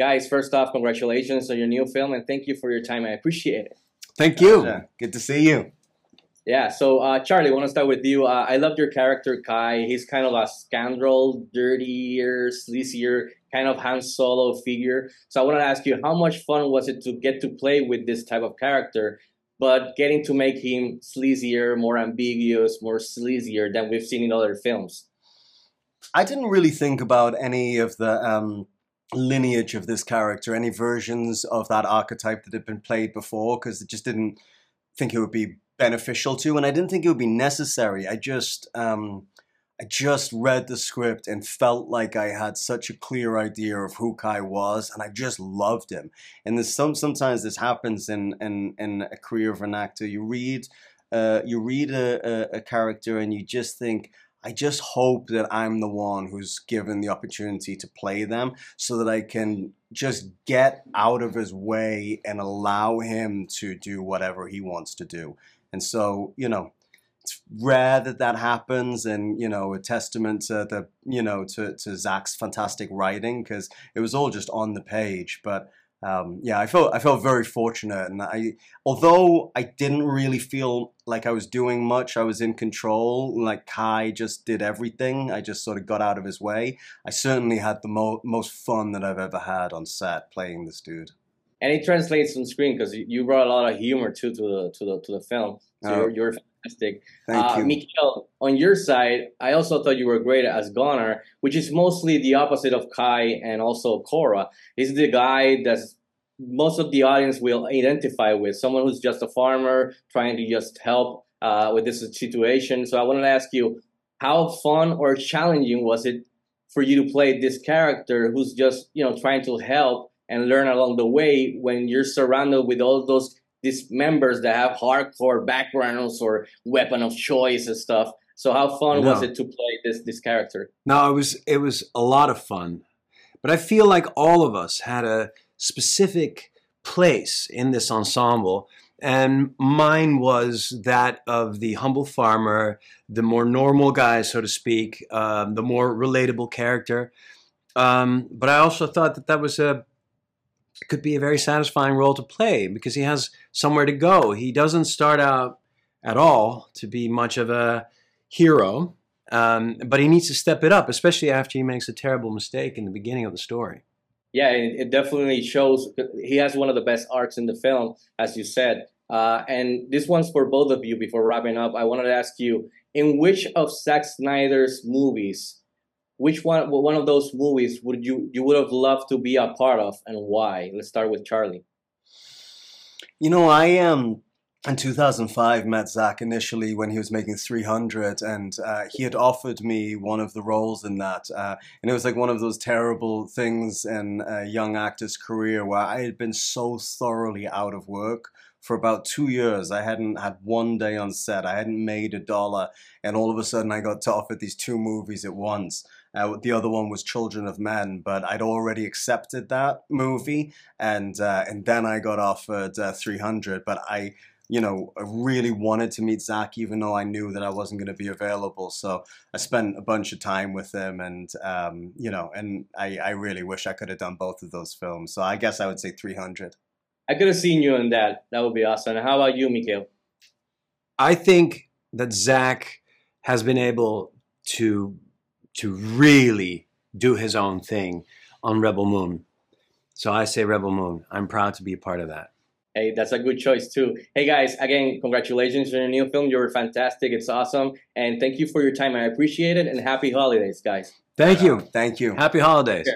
guys, first off, congratulations on your new film, and thank you for your time. I appreciate it. Thank you. Good to see you. Yeah, so uh, Charlie, I want to start with you. Uh, I loved your character, Kai. He's kind of a scoundrel, dirtier, sleazier, kind of Han Solo figure. So I want to ask you, how much fun was it to get to play with this type of character, but getting to make him sleazier, more ambiguous, more sleazier than we've seen in other films? I didn't really think about any of the um, lineage of this character, any versions of that archetype that had been played before, because it just didn't think it would be beneficial to, and I didn't think it would be necessary. I just, um, I just read the script and felt like I had such a clear idea of who Kai was, and I just loved him. And there's some sometimes this happens in in in a career of an actor. You read, uh, you read a, a, a character, and you just think I just hope that I'm the one who's given the opportunity to play them so that I can just get out of his way and allow him to do whatever he wants to do. And so, you know, it's rare that that happens and, you know, a testament to the, you know, to, to Zack's fantastic writing because it was all just on the page. But um, yeah, I felt I felt very fortunate, and I although I didn't really feel like I was doing much, I was in control. Like Kai just did everything. I just sort of got out of his way. I certainly had the mo- most fun that I've ever had on set playing this dude. And it translates on screen because you brought a lot of humor too to the to the to the film. So oh, you're, you're fantastic. Thank uh, you, Michiel. On your side, I also thought you were great as Gunnar, which is mostly the opposite of Kai and also Kora. He's the guy that's most of the audience will identify with someone who's just a farmer trying to just help uh, with this situation. So I wanted to ask you, how fun or challenging was it for you to play this character who's just you know trying to help and learn along the way when you're surrounded with all those these members that have hardcore backgrounds or weapon of choice and stuff. So how fun was it to play this this character? No, it was it was a lot of fun. But I feel like all of us had a specific place in this ensemble. And mine was that of the humble farmer, the more normal guy, so to speak, um, the more relatable character. Um, but I also thought that that was a could be a very satisfying role to play because he has somewhere to go. He doesn't start out at all to be much of a hero, um, but he needs to step it up, especially after he makes a terrible mistake in the beginning of the story. Yeah, it, it definitely shows. He has one of the best arcs in the film, as you said. Uh, and this one's for both of you. Before wrapping up, I wanted to ask you: in which of Zack Snyder's movies, which one one of those movies would you you would have loved to be a part of, and why? Let's start with Charlie. You know, I am. Um in 2005 met Zack initially when he was making 300 and uh, he had offered me one of the roles in that uh, and it was like one of those terrible things in a young actor's career where I had been so thoroughly out of work for about two years. I hadn't had one day on set. I hadn't made a dollar and all of a sudden I got to offer these two movies at once. Uh, the other one was Children of Men, but I'd already accepted that movie, and uh, and then I got offered uh, 300. But I you know, I really wanted to meet Zack, even though I knew that I wasn't going to be available. So I spent a bunch of time with him, and um, you know, and I, I really wish I could have done both of those films. So I guess I would say 300. I could have seen you in that. That would be awesome. How about you, Michiel? I think that Zack has been able to to really do his own thing on Rebel Moon. So I say Rebel Moon. I'm proud to be a part of that. Hey, that's a good choice too. Hey guys, again, congratulations on your new film. You're fantastic. It's awesome. And thank you for your time. I appreciate it. And happy holidays, guys. Thank you. Thank you. Happy holidays.